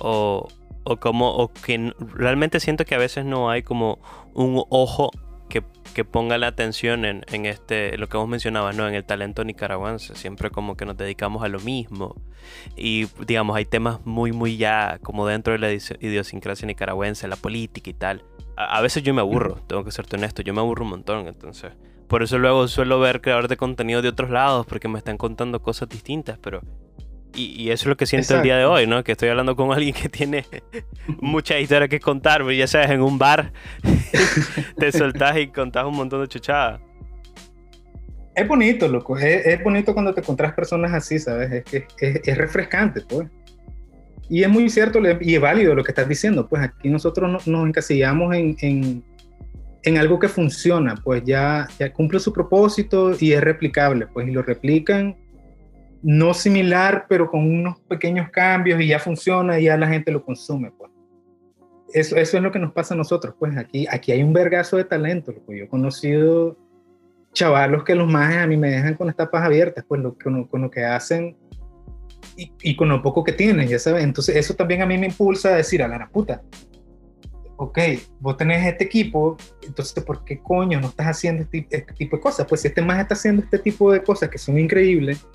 o, o como o que realmente siento que a veces no hay como un ojo que, que ponga la atención en, en, este lo que hemos mencionado no en el talento nicaragüense siempre como que nos dedicamos a lo mismo. Y digamos hay temas muy muy ya como dentro de la idiosincrasia nicaragüense la política y tal. A, a veces yo me aburro tengo que serte honesto yo me aburro un montón entonces por eso luego suelo ver creadores de contenido de otros lados porque me están contando cosas distintas pero y, eso es lo que siento el día de hoy, ¿no? Que estoy hablando con alguien que tiene [laughs] mucha historia que contar, ya sabes, en un bar [laughs] te soltás y contás un montón de chuchadas. Es bonito, loco. Es, bonito cuando te encontrás personas así, ¿sabes? Es que es, refrescante, pues. Y es muy cierto y es válido lo que estás diciendo. Pues aquí nosotros nos encasillamos en, en, en, algo que funciona, pues ya, ya cumple su propósito y es replicable, pues, y lo replican no similar, pero con unos pequeños cambios y ya funciona y ya la gente lo consume, pues. Eso, eso es lo que nos pasa a nosotros, pues aquí, aquí hay un vergazo de talento, Yo he conocido chavalos que los más a mí me dejan con las tapas abiertas, pues lo, con, con lo que hacen y, y, con lo poco que tienen, ya sabes. Entonces eso también a mí me impulsa a decir, a la puta, ok, vos tenés este equipo, entonces ¿por qué coño no estás haciendo este, este tipo de cosas? Pues si este más está haciendo este tipo de cosas que son increíbles,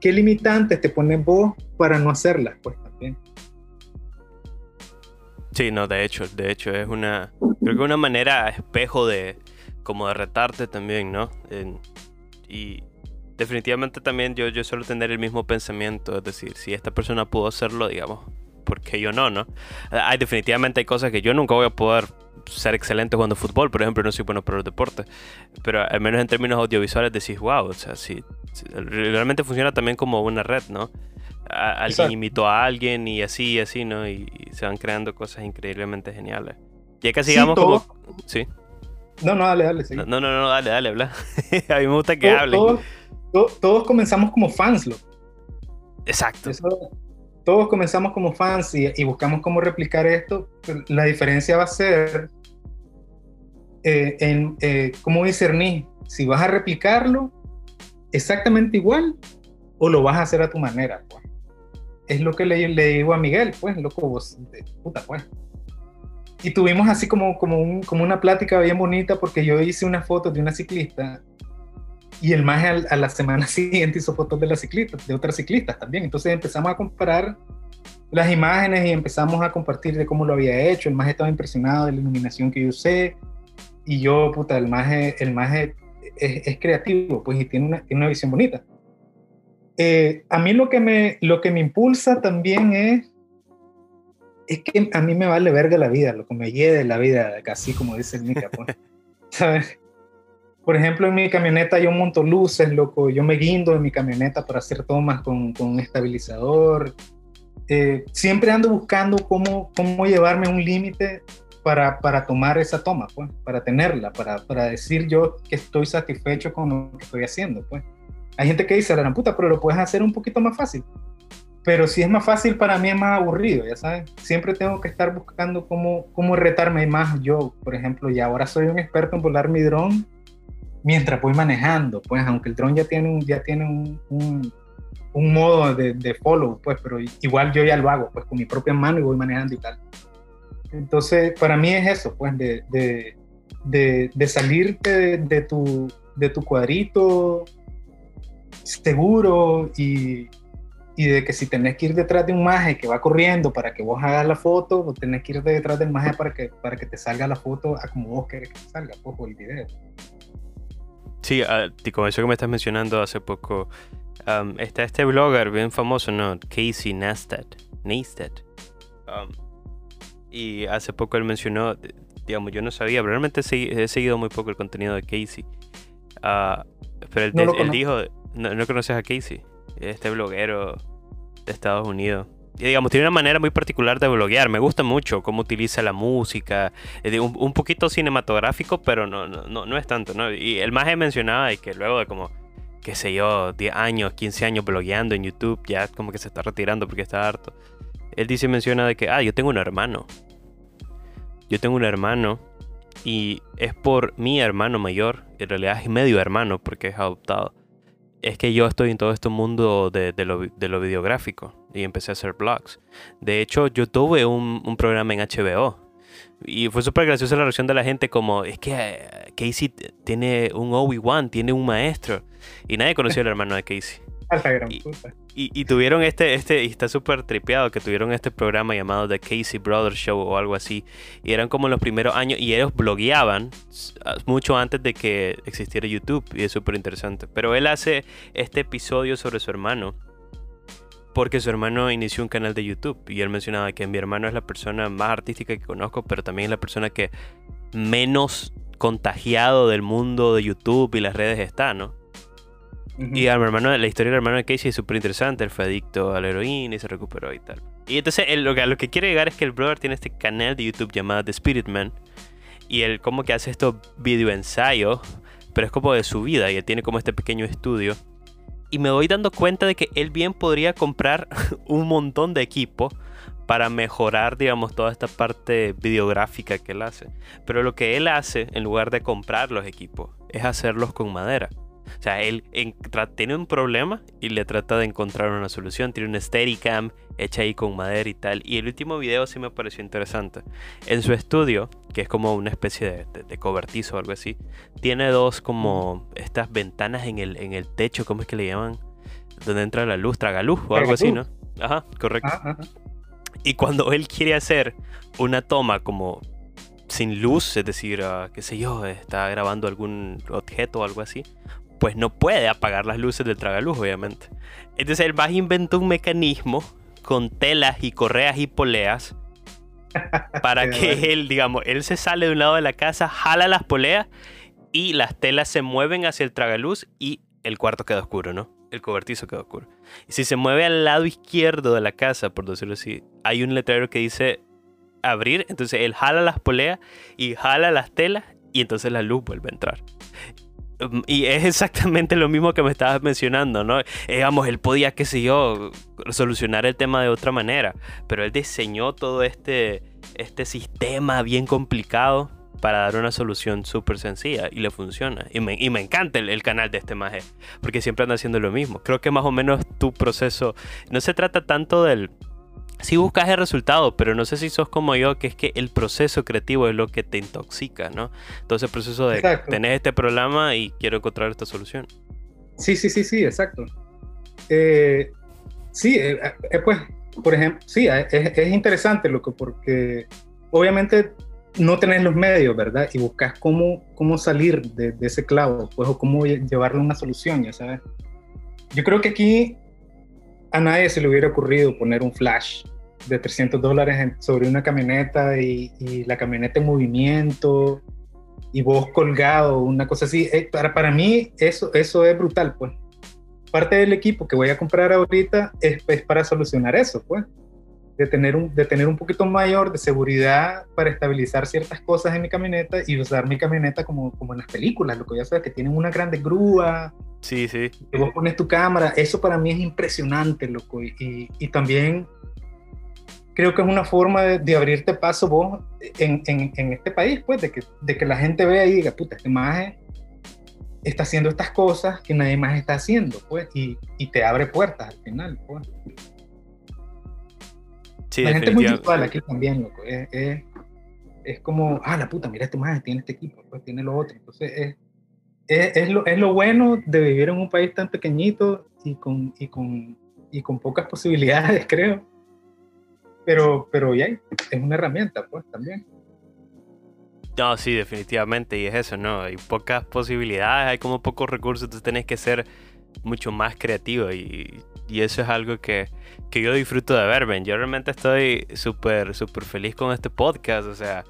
¿qué limitantes te pones vos para no hacerlas? Pues también. Sí, no, de hecho, de hecho es una, creo que una manera espejo de, como de retarte también, ¿no? y definitivamente también yo, yo suelo tener el mismo pensamiento, es decir, si esta persona pudo hacerlo, digamos, ¿por qué yo no, no? Hay definitivamente hay cosas que yo nunca voy a poder ser excelente jugando fútbol, por ejemplo, no soy bueno para los deportes, pero al menos en términos audiovisuales decís, wow, o sea, si, realmente funciona también como una red, ¿no? alguien invitó a alguien y así y así, ¿no? Y, se van creando cosas increíblemente geniales. Ya que sigamos como... Sí. No, no, dale, dale, sí. No, no, no, dale, dale, habla. [laughs] a mí me gusta que hablen. Todos, todos, comenzamos como fans, lo. Exacto. todos comenzamos como fans y, y, buscamos cómo replicar esto. La diferencia va a ser eh, en eh, cómo discernir si vas a replicarlo exactamente igual o lo vas a hacer a tu manera. Pues. Es lo que le, le, digo a Miguel, pues, loco, vos, puta, pues. Y tuvimos así como, como, un, como una plática bien bonita porque yo hice una foto de una ciclista y el más a, la semana [laughs] siguiente hizo fotos de la ciclista, de otras ciclistas también. Entonces empezamos a comparar las imágenes y empezamos a compartir de cómo lo había hecho. El más estaba impresionado de la iluminación que yo usé, y yo, puta, el maje, el maje es, es creativo, pues, y tiene una, tiene una visión bonita. Eh, a mí lo que, me, lo que me impulsa también es, es que a mí me vale verga la vida, lo que me lleve la vida, casi como dice el Mica, pues, [laughs] ¿sabes? Por ejemplo, en mi camioneta yo monto luces, loco, yo me guindo en mi camioneta para hacer tomas con, con estabilizador. Eh, siempre ando buscando cómo, cómo llevarme un límite para, para tomar esa toma, pues, para tenerla, para, para decir yo que estoy satisfecho con lo que estoy haciendo, pues. Hay gente que dice, la puta, pero lo puedes hacer un poquito más fácil. Pero si es más fácil, para mí es más aburrido, ya sabes. Siempre tengo que estar buscando cómo, cómo retarme más yo, por ejemplo, y ahora soy un experto en volar mi dron mientras voy manejando, pues, aunque el dron ya tiene un, ya tiene un, un modo de, de, follow, pues, pero igual yo ya lo hago, pues, con mi propia mano y voy manejando y tal. Entonces, para mí es eso, pues, de, de, de, de salirte de, tu, de tu cuadrito seguro y, y, de que si tenés que ir detrás de un maje que va corriendo para que vos hagas la foto, o tenés que ir detrás del maje para que, para que te salga la foto a como vos querés que salga, pues, el video. Sí, uh, como eso que me estás mencionando hace poco, um, está este blogger bien famoso, ¿no? Casey Neistat. Neistat. Um, y hace poco él mencionó, digamos, yo no sabía, pero realmente he seguido muy poco el contenido de Casey. Ah, pero él, dijo, no, no, conoces a Casey, este bloguero de Estados Unidos. Y digamos, tiene una manera muy particular de bloguear. Me gusta mucho cómo utiliza la música. Un, un poquito cinematográfico, pero no, no, no es tanto, ¿no? Y el más he mencionado y que luego de como, qué sé yo, 10 años, 15 años blogueando en YouTube, ya como que se está retirando porque está harto. Él dice, menciona de que, ah, yo tengo un hermano. Yo tengo un hermano y es por mi hermano mayor, en realidad es medio hermano porque es adoptado. Es que yo estoy en todo este mundo de, lo, videográfico y empecé a hacer blogs. De hecho, yo tuve un, programa en HBO y fue súper graciosa la reacción de la gente como, es que eh, Casey tiene un Obi-Wan, tiene un maestro. Y nadie conocía al hermano de Casey. [laughs] y, tuvieron este, este, y está súper tripeado que tuvieron este programa llamado The Casey Brothers Show o algo así. Y eran como los primeros años y ellos blogueaban mucho antes de que existiera YouTube y es súper interesante. Pero él hace este episodio sobre su hermano porque su hermano inició un canal de YouTube y él mencionaba que mi hermano es la persona más artística que conozco, pero también es la persona que menos contagiado del mundo de YouTube y las redes está, ¿no? Y a mi hermano, la historia del hermano de Casey es súper interesante. Él fue adicto a la heroína y se recuperó y tal. Y entonces lo, que, lo que quiere llegar es que el brother tiene este canal de YouTube llamado The Spirit Man. Y él como que hace estos video ensayos, pero es como de su vida. Y él tiene como este pequeño estudio. Y me voy dando cuenta de que él bien podría comprar [laughs] un montón de equipo para mejorar, digamos, toda esta parte videográfica que él hace. Pero lo que él hace, en lugar de comprar los equipos, es hacerlos con madera. O sea, él tiene un problema y le trata de encontrar una solución. Tiene una Steadicam hecha ahí con madera y tal. Y el último video sí me pareció interesante. En su estudio, que es como una especie de, cobertizo o algo así, tiene dos como estas ventanas en el, en el techo, ¿cómo es que le llaman? Donde entra la luz, tragaluz o algo así, ¿no? Ajá, correcto. Y cuando él quiere hacer una toma como sin luz, es decir, uh, qué sé yo, está grabando algún objeto o algo así, pues no puede apagar las luces del tragaluz, obviamente. Entonces él va a inventar un mecanismo con telas y correas y poleas [laughs] para que él, digamos, él se sale de un lado de la casa, jala las poleas y las telas se mueven hacia el tragaluz y el cuarto queda oscuro, ¿no? El cobertizo queda oscuro. Y si se mueve al lado izquierdo de la casa, por decirlo así, hay un letrero que dice abrir, entonces él jala las poleas y jala las telas y entonces la luz vuelve a entrar. Mm, y es exactamente lo mismo que me estabas mencionando, ¿no? Digamos, él podía, qué sé yo, solucionar el tema de otra manera, pero él diseñó todo este, este sistema bien complicado para dar una solución súper sencilla y le funciona. Y me, y me encanta el, el, canal de este maje, porque siempre anda haciendo lo mismo. Creo que más o menos tu proceso no se trata tanto del si buscas el resultado, pero no sé si sos como yo, que es que el proceso creativo es lo que te intoxica, ¿no? Entonces el proceso de tener este problema y quiero encontrar esta solución. Sí, sí, sí, sí, exacto. Eh, sí, eh, eh, pues, por ejemplo, sí, es, interesante lo que, porque obviamente no tenés los medios, ¿verdad? Y buscas cómo, cómo salir de, de ese clavo, pues, o cómo llevarle una solución, ya sabes. Yo creo que aquí a nadie se le hubiera ocurrido poner un flash de 300 dólares sobre una camioneta y, la camioneta en movimiento y vos colgado, una cosa así. Eh, para, para mí eso, eso es brutal, pues. Parte del equipo que voy a comprar ahorita es, es para solucionar eso, pues de tener, un, de tener un poquito mayor de seguridad para estabilizar ciertas cosas en mi camioneta y usar mi camioneta como, como en las películas, lo que ya sabes, que tienen una grande grúa. Sí, sí. Que vos pones tu cámara. Eso para mí es impresionante, loco. Y, y también creo que es una forma de, abrirte paso vos en, en, en, este país, pues, de que, de que la gente vea y diga, puta, este maje está haciendo estas cosas que nadie más está haciendo, pues, y, y te abre puertas al final, pues la gente es muy visual aquí también, loco. Es, es, como, ah, la puta, mira este más, tiene este equipo, pues tiene lo otro. Entonces, es, es, lo, es lo bueno de vivir en un país tan pequeñito y con, y con, y con pocas [laughs] posibilidades, creo. Pero, pero ya, es una herramienta, pues, también. No, sí, definitivamente, y es eso, ¿no? Hay pocas posibilidades, hay como pocos recursos, entonces tenés que ser mucho más creativo y y eso es algo que, que yo disfruto de ver, Ben. Yo realmente estoy súper, súper feliz con este podcast. O sea,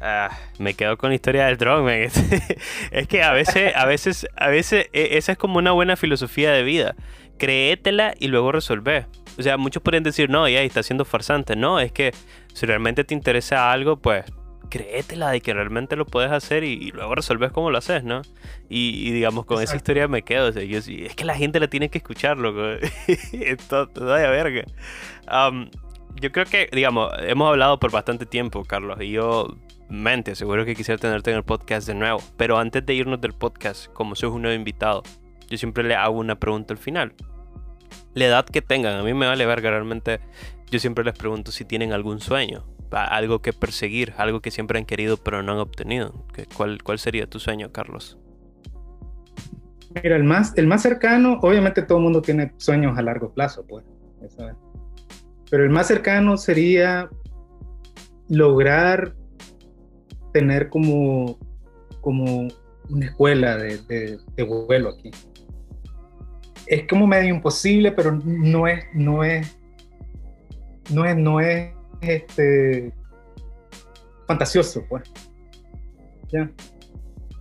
Ah, me quedo con la historia del drone, [laughs] es que a veces, a veces, a veces e, esa es como una buena filosofía de vida. Créetela y luego resolver. O sea, muchos pueden decir, no, ya está siendo farsante. No, es que si realmente te interesa algo, pues créetela de que realmente lo puedes hacer y, luego resolves cómo lo haces, ¿no? Y, digamos, con esa historia me quedo. O sea, yo, es que la gente la tiene que escuchar, loco. [laughs] Esto, vaya verga. yo creo que, digamos, hemos hablado por bastante tiempo, Carlos, y yo mente, seguro que quisiera tenerte en el podcast de nuevo. Pero antes de irnos del podcast, como sos un nuevo invitado, yo siempre le hago una pregunta al final. La edad que tengan, a mí me vale verga realmente. Yo siempre les pregunto si tienen algún sueño, algo que perseguir, algo que siempre han querido pero no han obtenido. ¿Cuál, cuál sería tu sueño, Carlos? Mira, el más, el más cercano, obviamente todo el mundo tiene sueños a largo plazo, pues. Pero el más cercano sería lograr tener como, como una escuela de, de, vuelo aquí. Es como medio imposible, pero no es, no es, no es, no es este, fantasioso, pues. ¿Ya?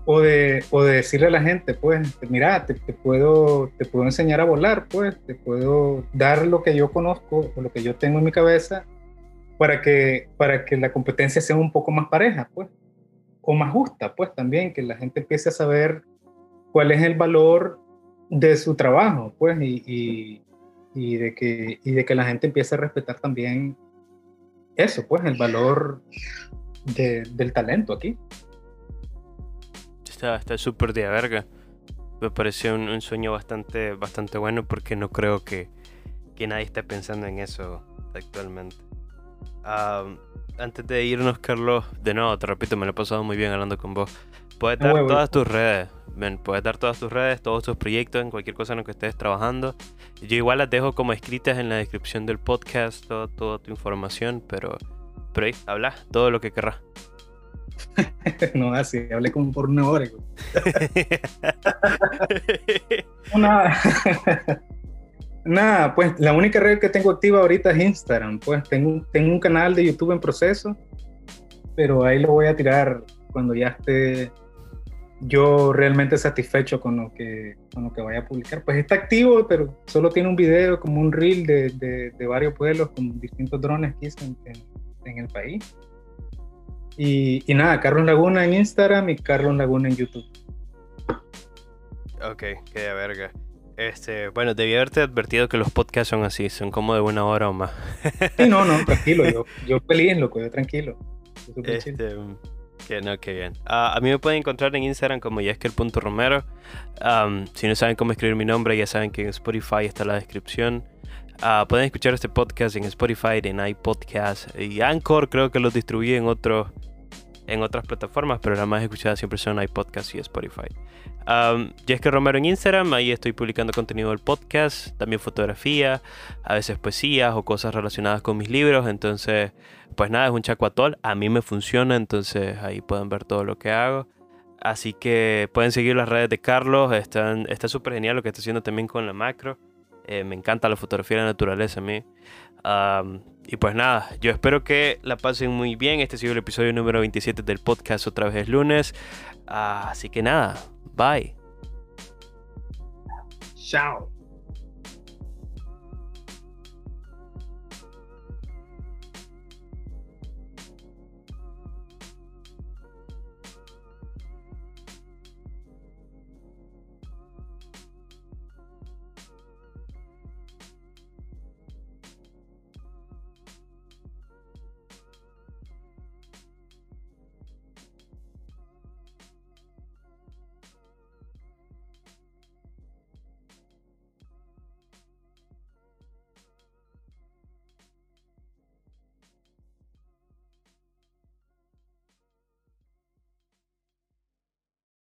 O de, o de decirle a la gente, pues, mira, te, te, puedo, te puedo enseñar a volar, pues, te puedo dar lo que yo conozco o lo que yo tengo en mi cabeza para que, para que la competencia sea un poco más pareja, pues o más justa, pues también, que la gente empiece a saber cuál es el valor de su trabajo, pues, y, y, de, que, y de que la gente empiece a respetar también eso, pues, el valor del talento aquí. Está súper de verga. Me pareció un, sueño bastante, bastante bueno porque no creo que, que nadie esté pensando en eso actualmente antes de irnos, Carlos, de nuevo, te repito, me lo he pasado muy bien hablando con vos. Puedes dar todas tus redes, puedes dar todas tus redes, todos tus proyectos, en cualquier cosa en lo que estés trabajando. Yo igual las dejo como escritas en la descripción del podcast, toda tu información, pero, pero ahí, habla todo lo que querrás. [laughs] no, así, hablé como por una hora. [laughs] una... [laughs] Nada, pues la única red que tengo activa ahorita es Instagram. Pues tengo, tengo un canal de YouTube en proceso, pero ahí lo voy a tirar cuando ya esté yo realmente satisfecho con lo que, con lo que vaya a publicar. Pues está activo, pero solo tiene un video, como un reel de, de, varios pueblos con distintos drones que hice en, en, el país. Y, y, nada, Carlos Laguna en Instagram y Carlos Laguna en YouTube. Ok, qué verga. Este, bueno, debí haberte advertido que los podcasts son así, son como de una hora o más. Sí, no, no, [laughs] tranquilo, yo, yo feliz, loco, yo tranquilo. este, que no, qué bien. Ah, a mí me pueden encontrar en Instagram como yeskel.romero. Um, si no saben cómo escribir mi nombre, ya saben que en Spotify está la descripción. Uh, pueden escuchar este podcast en Spotify, en iPodcast y Anchor, creo que los distribuye en otros en otras plataformas, pero las más escuchadas siempre son iPodcast y Spotify. Um, que Romero en Instagram, ahí estoy publicando contenido del podcast, también fotografía, a veces poesías o cosas relacionadas con mis libros. Entonces, pues nada, es un chacuatol. A mí me funciona, entonces ahí pueden ver todo lo que hago. Así que pueden seguir las redes de Carlos, están, está súper genial lo que está haciendo también con la macro. Eh, me encanta la fotografía de la naturaleza a mí. Y pues nada, yo espero que la pasen muy bien. Este ha sido el episodio número 27 del podcast otra vez es lunes. así que nada, Bye. Ciao.